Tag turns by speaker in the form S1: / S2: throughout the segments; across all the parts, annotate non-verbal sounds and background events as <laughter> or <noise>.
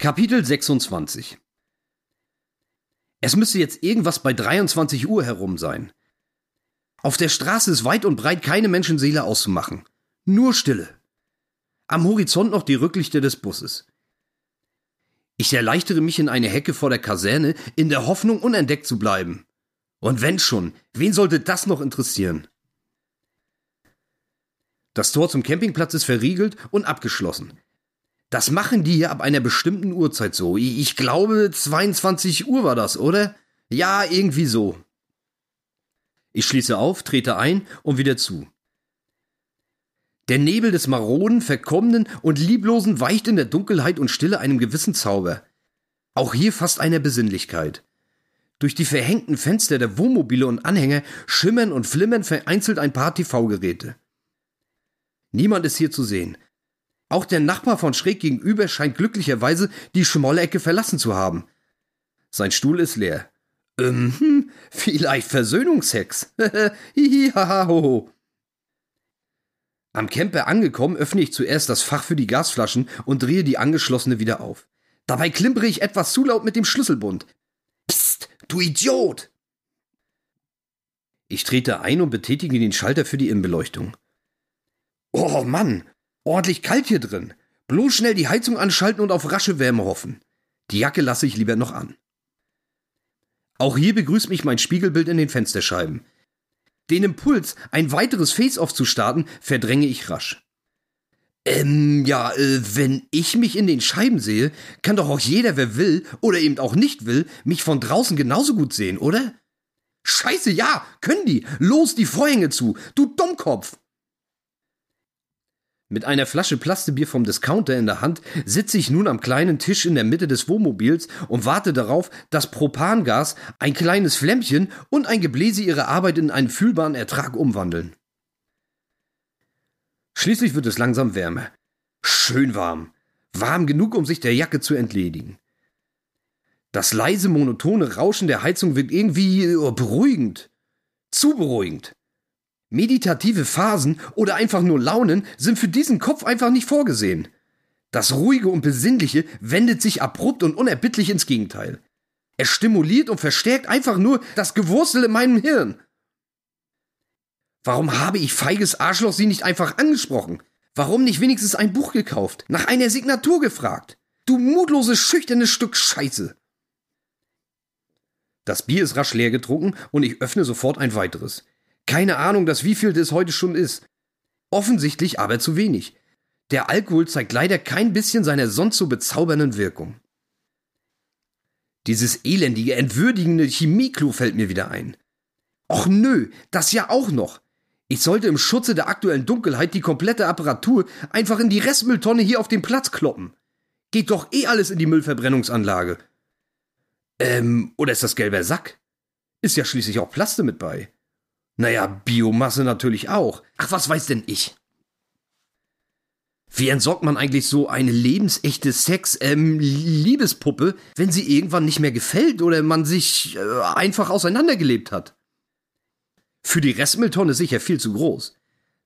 S1: Kapitel 26 Es müsste jetzt irgendwas bei 23 Uhr herum sein. Auf der Straße ist weit und breit keine Menschenseele auszumachen. Nur Stille. Am Horizont noch die Rücklichter des Busses. Ich erleichtere mich in eine Hecke vor der Kaserne, in der Hoffnung, unentdeckt zu bleiben. Und wenn schon, wen sollte das noch interessieren? Das Tor zum Campingplatz ist verriegelt und abgeschlossen. Das machen die hier ab einer bestimmten Uhrzeit so. Ich glaube, 22 Uhr war das, oder? Ja, irgendwie so. Ich schließe auf, trete ein und wieder zu. Der Nebel des maroden, verkommenen und lieblosen weicht in der Dunkelheit und Stille einem gewissen Zauber. Auch hier fast einer Besinnlichkeit. Durch die verhängten Fenster der Wohnmobile und Anhänger schimmern und flimmern vereinzelt ein paar TV-Geräte. Niemand ist hier zu sehen. Auch der Nachbar von schräg gegenüber scheint glücklicherweise die schmolle Ecke verlassen zu haben. Sein Stuhl ist leer. Ähm, hm, vielleicht Versöhnungsex. <laughs> Hihi, haha, hoho. Am Camper angekommen, öffne ich zuerst das Fach für die Gasflaschen und drehe die angeschlossene wieder auf. Dabei klimpere ich etwas zu laut mit dem Schlüsselbund. Psst, du Idiot! Ich trete ein und betätige den Schalter für die Innenbeleuchtung. Oh Mann, ordentlich kalt hier drin. Bloß schnell die Heizung anschalten und auf rasche Wärme hoffen. Die Jacke lasse ich lieber noch an. Auch hier begrüßt mich mein Spiegelbild in den Fensterscheiben. Den Impuls, ein weiteres Face-Off zu starten, verdränge ich rasch. Ähm, ja, äh, wenn ich mich in den Scheiben sehe, kann doch auch jeder, wer will oder eben auch nicht will, mich von draußen genauso gut sehen, oder? Scheiße, ja, können die. Los, die Vorhänge zu, du Dummkopf. Mit einer Flasche Plastebier vom Discounter in der Hand sitze ich nun am kleinen Tisch in der Mitte des Wohnmobils und warte darauf, dass Propangas, ein kleines Flämmchen und ein Gebläse ihre Arbeit in einen fühlbaren Ertrag umwandeln. Schließlich wird es langsam wärmer. Schön warm. Warm genug, um sich der Jacke zu entledigen. Das leise, monotone Rauschen der Heizung wirkt irgendwie oh, beruhigend. Zu beruhigend. Meditative Phasen oder einfach nur Launen sind für diesen Kopf einfach nicht vorgesehen. Das Ruhige und Besinnliche wendet sich abrupt und unerbittlich ins Gegenteil. Es stimuliert und verstärkt einfach nur das Gewurstel in meinem Hirn. Warum habe ich feiges Arschloch sie nicht einfach angesprochen? Warum nicht wenigstens ein Buch gekauft, nach einer Signatur gefragt? Du mutloses, schüchternes Stück Scheiße. Das Bier ist rasch leer getrunken und ich öffne sofort ein weiteres. Keine Ahnung, das wievielte es heute schon ist. Offensichtlich aber zu wenig. Der Alkohol zeigt leider kein bisschen seiner sonst so bezaubernden Wirkung. Dieses elendige, entwürdigende Chemieklo fällt mir wieder ein. Och nö, das ja auch noch. Ich sollte im Schutze der aktuellen Dunkelheit die komplette Apparatur einfach in die Restmülltonne hier auf den Platz kloppen. Geht doch eh alles in die Müllverbrennungsanlage. Ähm, oder ist das gelber Sack? Ist ja schließlich auch Plaste mit bei. Naja, Biomasse natürlich auch. Ach, was weiß denn ich? Wie entsorgt man eigentlich so eine lebensechte Sex, ähm, wenn sie irgendwann nicht mehr gefällt oder man sich äh, einfach auseinandergelebt hat? Für die Restmülltonne sicher viel zu groß.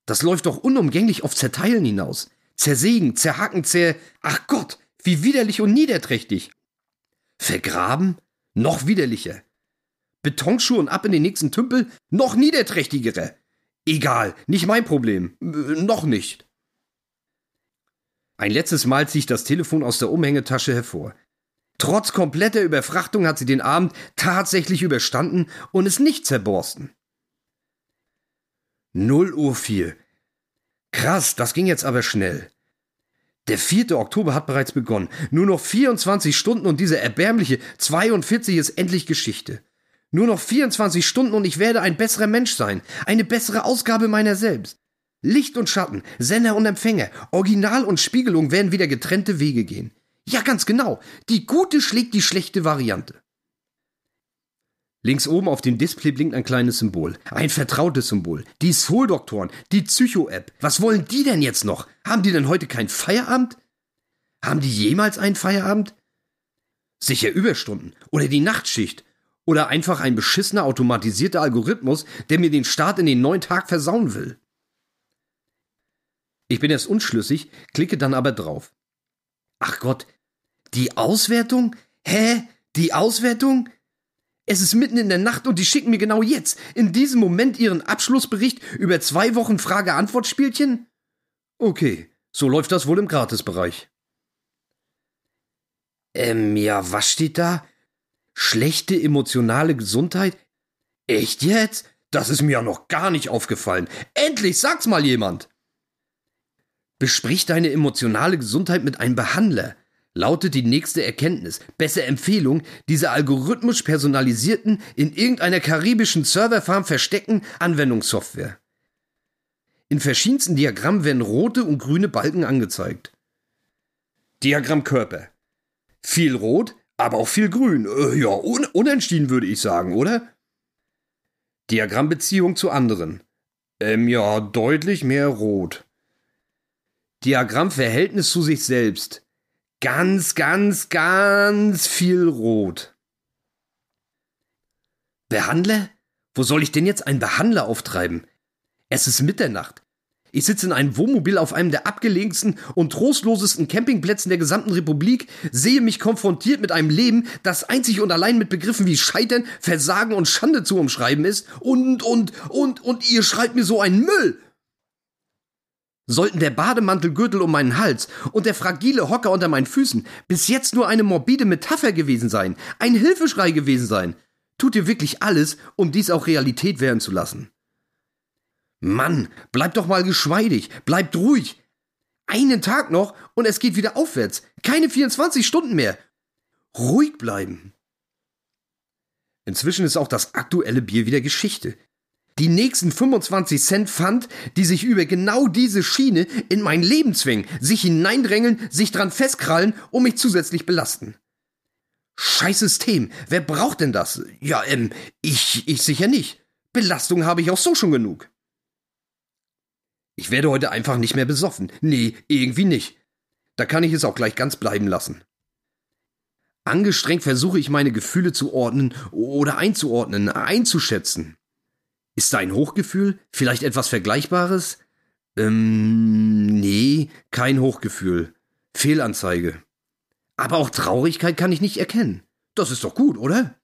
S1: Das läuft doch unumgänglich auf Zerteilen hinaus. Zersägen, zerhacken, zer... Ach Gott, wie widerlich und niederträchtig. Vergraben? Noch widerlicher. Betonschuhe und ab in den nächsten Tümpel? Noch niederträchtigere. Egal, nicht mein Problem. Äh, noch nicht. Ein letztes Mal ziehe ich das Telefon aus der Umhängetasche hervor. Trotz kompletter Überfrachtung hat sie den Abend tatsächlich überstanden und ist nicht zerborsten. 0 Uhr 4. Krass, das ging jetzt aber schnell. Der 4. Oktober hat bereits begonnen. Nur noch 24 Stunden und diese erbärmliche 42 ist endlich Geschichte. Nur noch 24 Stunden und ich werde ein besserer Mensch sein. Eine bessere Ausgabe meiner selbst. Licht und Schatten, Sender und Empfänger, Original und Spiegelung werden wieder getrennte Wege gehen. Ja, ganz genau. Die gute schlägt die schlechte Variante. Links oben auf dem Display blinkt ein kleines Symbol. Ein vertrautes Symbol. Die Soul-Doktoren, die Psycho-App. Was wollen die denn jetzt noch? Haben die denn heute kein Feierabend? Haben die jemals einen Feierabend? Sicher Überstunden. Oder die Nachtschicht. Oder einfach ein beschissener automatisierter Algorithmus, der mir den Start in den neuen Tag versauen will. Ich bin erst unschlüssig, klicke dann aber drauf. Ach Gott, Die Auswertung? Hä? Die Auswertung? Es ist mitten in der Nacht und die schicken mir genau jetzt, in diesem Moment, ihren Abschlussbericht über zwei Wochen Frage-Antwort-Spielchen? Okay, so läuft das wohl im Gratisbereich. Ähm, ja, was steht da? Schlechte emotionale Gesundheit? Echt jetzt? Das ist mir ja noch gar nicht aufgefallen. Endlich sag's mal jemand! Besprich deine emotionale Gesundheit mit einem Behandler lautet die nächste Erkenntnis, bessere Empfehlung, diese algorithmisch personalisierten, in irgendeiner karibischen Serverfarm versteckten Anwendungssoftware. In verschiedensten Diagrammen werden rote und grüne Balken angezeigt. Diagramm Körper. Viel rot, aber auch viel grün. Äh, ja, un unentschieden würde ich sagen, oder? Diagramm Beziehung zu anderen. Ähm, ja, deutlich mehr rot. Diagramm Verhältnis zu sich selbst ganz, ganz, ganz viel Rot. Behandler? Wo soll ich denn jetzt einen Behandler auftreiben? Es ist Mitternacht. Ich sitze in einem Wohnmobil auf einem der abgelegensten und trostlosesten Campingplätzen der gesamten Republik, sehe mich konfrontiert mit einem Leben, das einzig und allein mit Begriffen wie Scheitern, Versagen und Schande zu umschreiben ist, und, und, und, und ihr schreibt mir so einen Müll! Sollten der Bademantelgürtel um meinen Hals und der fragile Hocker unter meinen Füßen bis jetzt nur eine morbide Metapher gewesen sein, ein Hilfeschrei gewesen sein, tut ihr wirklich alles, um dies auch Realität werden zu lassen. Mann, bleibt doch mal geschmeidig, bleibt ruhig. Einen Tag noch und es geht wieder aufwärts. Keine 24 Stunden mehr. Ruhig bleiben. Inzwischen ist auch das aktuelle Bier wieder Geschichte die nächsten 25 Cent Pfand, die sich über genau diese Schiene in mein Leben zwingen, sich hineindrängeln, sich dran festkrallen und mich zusätzlich belasten. Scheiß System, wer braucht denn das? Ja, ähm, ich, ich sicher nicht. Belastung habe ich auch so schon genug. Ich werde heute einfach nicht mehr besoffen. Nee, irgendwie nicht. Da kann ich es auch gleich ganz bleiben lassen. Angestrengt versuche ich meine Gefühle zu ordnen oder einzuordnen, einzuschätzen. Ist da ein Hochgefühl? Vielleicht etwas Vergleichbares? Ähm, nee, kein Hochgefühl. Fehlanzeige. Aber auch Traurigkeit kann ich nicht erkennen. Das ist doch gut, oder?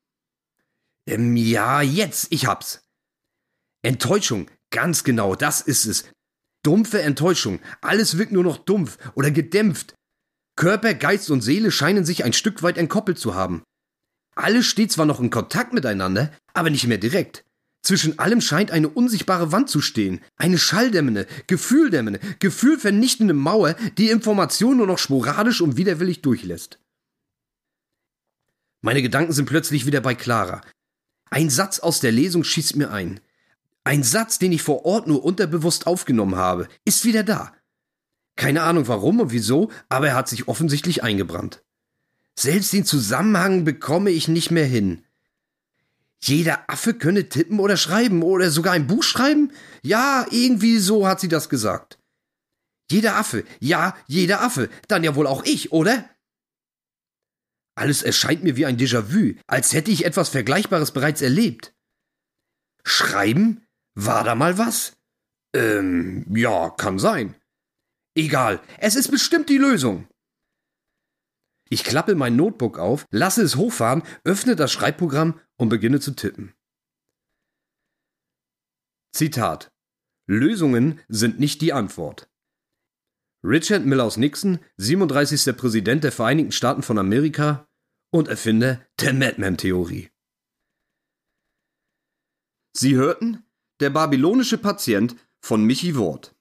S1: Ähm, ja, jetzt, ich hab's. Enttäuschung, ganz genau, das ist es. Dumpfe Enttäuschung, alles wirkt nur noch dumpf oder gedämpft. Körper, Geist und Seele scheinen sich ein Stück weit entkoppelt zu haben. Alles steht zwar noch in Kontakt miteinander, aber nicht mehr direkt. Zwischen allem scheint eine unsichtbare Wand zu stehen, eine schalldämmende, gefühldämmende, gefühlvernichtende Mauer, die Informationen nur noch sporadisch und widerwillig durchlässt. Meine Gedanken sind plötzlich wieder bei Clara. Ein Satz aus der Lesung schießt mir ein. Ein Satz, den ich vor Ort nur unterbewusst aufgenommen habe, ist wieder da. Keine Ahnung warum und wieso, aber er hat sich offensichtlich eingebrannt. Selbst den Zusammenhang bekomme ich nicht mehr hin. Jeder Affe könne tippen oder schreiben oder sogar ein Buch schreiben? Ja, irgendwie so hat sie das gesagt. Jeder Affe, ja, jeder Affe, dann ja wohl auch ich, oder? Alles erscheint mir wie ein Déjà-vu, als hätte ich etwas Vergleichbares bereits erlebt. Schreiben? War da mal was? Ähm, ja, kann sein. Egal, es ist bestimmt die Lösung. Ich klappe mein Notebook auf, lasse es hochfahren, öffne das Schreibprogramm und beginne zu tippen. Zitat Lösungen sind nicht die Antwort. Richard Milhouse Nixon, 37. Präsident der Vereinigten Staaten von Amerika und Erfinder der Madman-Theorie. Sie hörten Der babylonische Patient von Michi Wort.